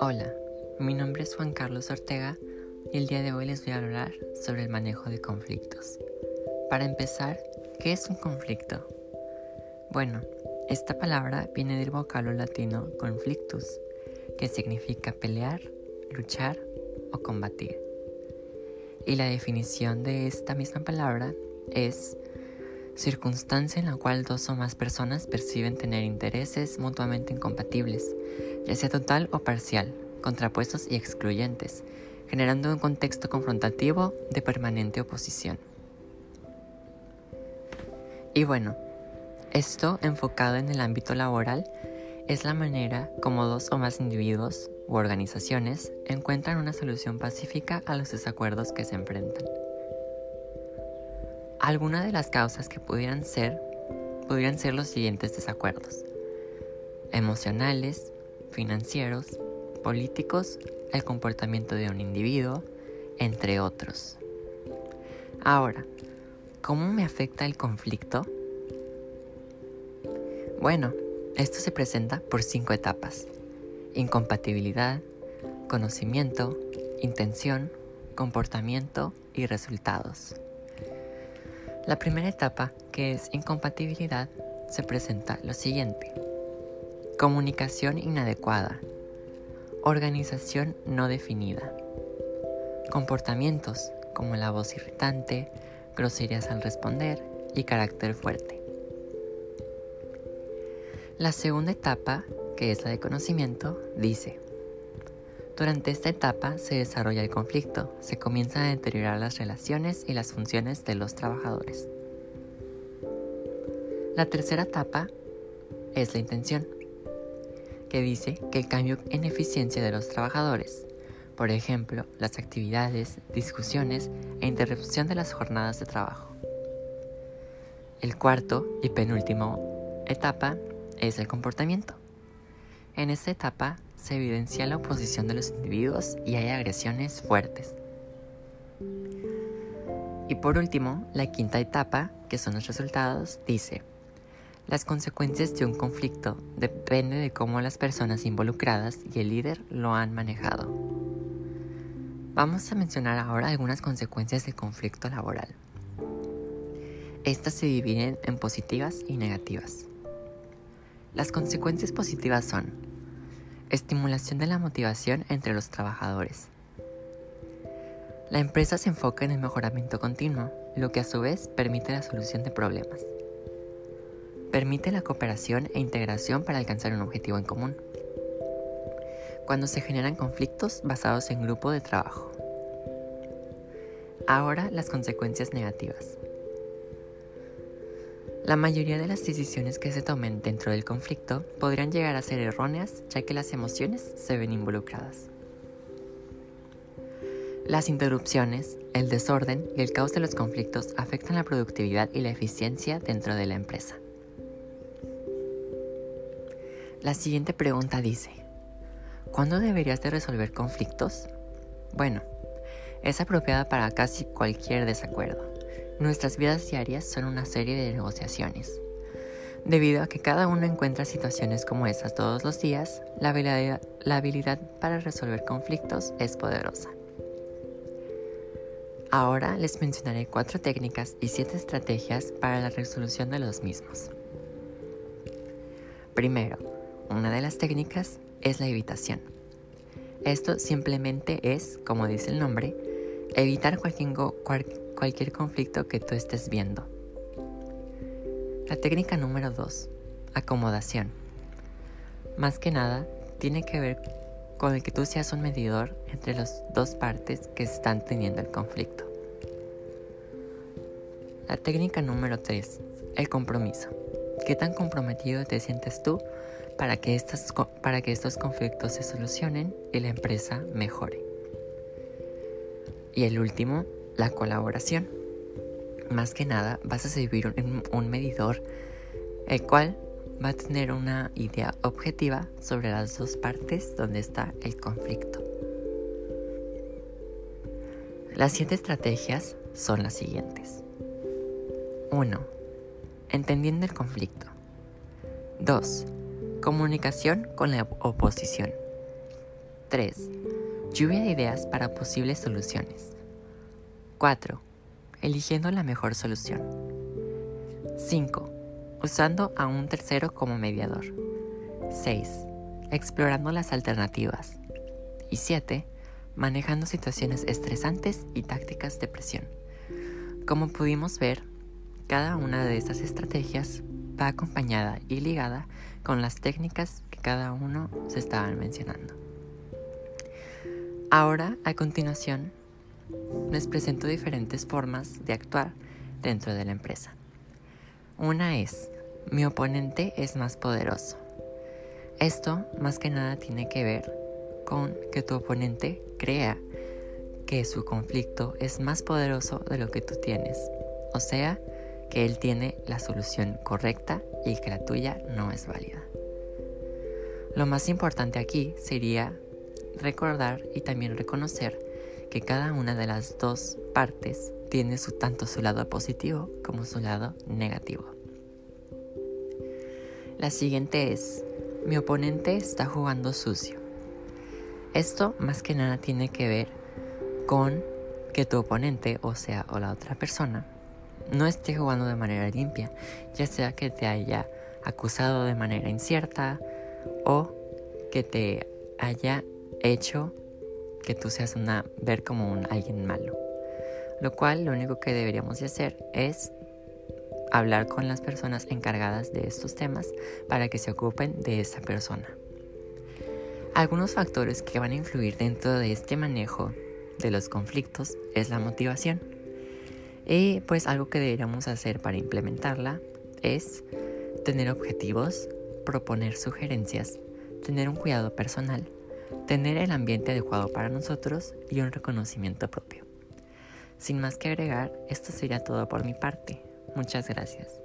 Hola, mi nombre es Juan Carlos Ortega y el día de hoy les voy a hablar sobre el manejo de conflictos. Para empezar, ¿qué es un conflicto? Bueno, esta palabra viene del vocablo latino conflictus, que significa pelear, luchar o combatir. Y la definición de esta misma palabra es circunstancia en la cual dos o más personas perciben tener intereses mutuamente incompatibles, ya sea total o parcial, contrapuestos y excluyentes, generando un contexto confrontativo de permanente oposición. Y bueno, esto enfocado en el ámbito laboral es la manera como dos o más individuos u organizaciones encuentran una solución pacífica a los desacuerdos que se enfrentan. Algunas de las causas que pudieran ser pudieran ser los siguientes desacuerdos: emocionales, financieros, políticos, el comportamiento de un individuo, entre otros. Ahora, ¿cómo me afecta el conflicto? Bueno, esto se presenta por cinco etapas. Incompatibilidad, conocimiento, intención, comportamiento y resultados. La primera etapa, que es incompatibilidad, se presenta lo siguiente. Comunicación inadecuada. Organización no definida. Comportamientos como la voz irritante, groserías al responder y carácter fuerte. La segunda etapa, que es la de conocimiento, dice, durante esta etapa se desarrolla el conflicto, se comienzan a deteriorar las relaciones y las funciones de los trabajadores. La tercera etapa es la intención, que dice que el cambio en eficiencia de los trabajadores, por ejemplo, las actividades, discusiones e interrupción de las jornadas de trabajo. El cuarto y penúltimo etapa es el comportamiento. En esta etapa se evidencia la oposición de los individuos y hay agresiones fuertes. Y por último, la quinta etapa, que son los resultados, dice, las consecuencias de un conflicto dependen de cómo las personas involucradas y el líder lo han manejado. Vamos a mencionar ahora algunas consecuencias del conflicto laboral. Estas se dividen en positivas y negativas. Las consecuencias positivas son estimulación de la motivación entre los trabajadores. La empresa se enfoca en el mejoramiento continuo, lo que a su vez permite la solución de problemas. Permite la cooperación e integración para alcanzar un objetivo en común. Cuando se generan conflictos basados en grupo de trabajo. Ahora las consecuencias negativas. La mayoría de las decisiones que se tomen dentro del conflicto podrían llegar a ser erróneas ya que las emociones se ven involucradas. Las interrupciones, el desorden y el caos de los conflictos afectan la productividad y la eficiencia dentro de la empresa. La siguiente pregunta dice, ¿cuándo deberías de resolver conflictos? Bueno, es apropiada para casi cualquier desacuerdo. Nuestras vidas diarias son una serie de negociaciones. Debido a que cada uno encuentra situaciones como esas todos los días, la habilidad, para resolver conflictos es poderosa. Ahora les mencionaré cuatro técnicas y siete estrategias para la resolución de los mismos. Primero, una de las técnicas es la evitación. Esto simplemente es, como dice el nombre, evitar cualquier, cualquier conflicto que tú estés viendo. La técnica número 2. Acomodación. Más que nada, tiene que ver con el que tú seas un medidor entre las dos partes que están teniendo el conflicto. La técnica número 3. El compromiso. ¿Qué tan comprometido te sientes tú para que, estas, para que estos conflictos se solucionen y la empresa mejore? Y el último, la colaboración. Más que nada vas a servir un, un medidor el cual va a tener una idea objetiva sobre las dos partes donde está el conflicto. Las siete estrategias son las siguientes. 1. Entendiendo el conflicto. 2. Comunicación con la oposición. 3. Lluvia de ideas para posibles soluciones. 4. Eligiendo la mejor solución. 5. Usando a un tercero como mediador. 6. Explorando las alternativas. Y 7. Manejando situaciones estresantes y tácticas de presión. Como pudimos ver, cada una de estas estrategias va acompañada y ligada con las técnicas que cada uno se estaban mencionando. Ahora, a continuación, les presento diferentes formas de actuar dentro de la empresa. Una es, mi oponente es más poderoso. Esto más que nada tiene que ver con que tu oponente crea que su conflicto es más poderoso de lo que tú tienes. O sea, que él tiene la solución correcta y que la tuya no es válida. Lo más importante aquí sería recordar y también reconocer que cada una de las dos partes tiene su, tanto su lado positivo como su lado negativo. La siguiente es, mi oponente está jugando sucio. Esto más que nada tiene que ver con que tu oponente, o sea, o la otra persona, no esté jugando de manera limpia, ya sea que te haya acusado de manera incierta o que te haya hecho que tú seas una ver como un alguien malo. Lo cual lo único que deberíamos de hacer es hablar con las personas encargadas de estos temas para que se ocupen de esa persona. Algunos factores que van a influir dentro de este manejo de los conflictos es la motivación. Y pues algo que deberíamos hacer para implementarla es tener objetivos, proponer sugerencias, tener un cuidado personal, tener el ambiente adecuado para nosotros y un reconocimiento propio. Sin más que agregar, esto sería todo por mi parte. Muchas gracias.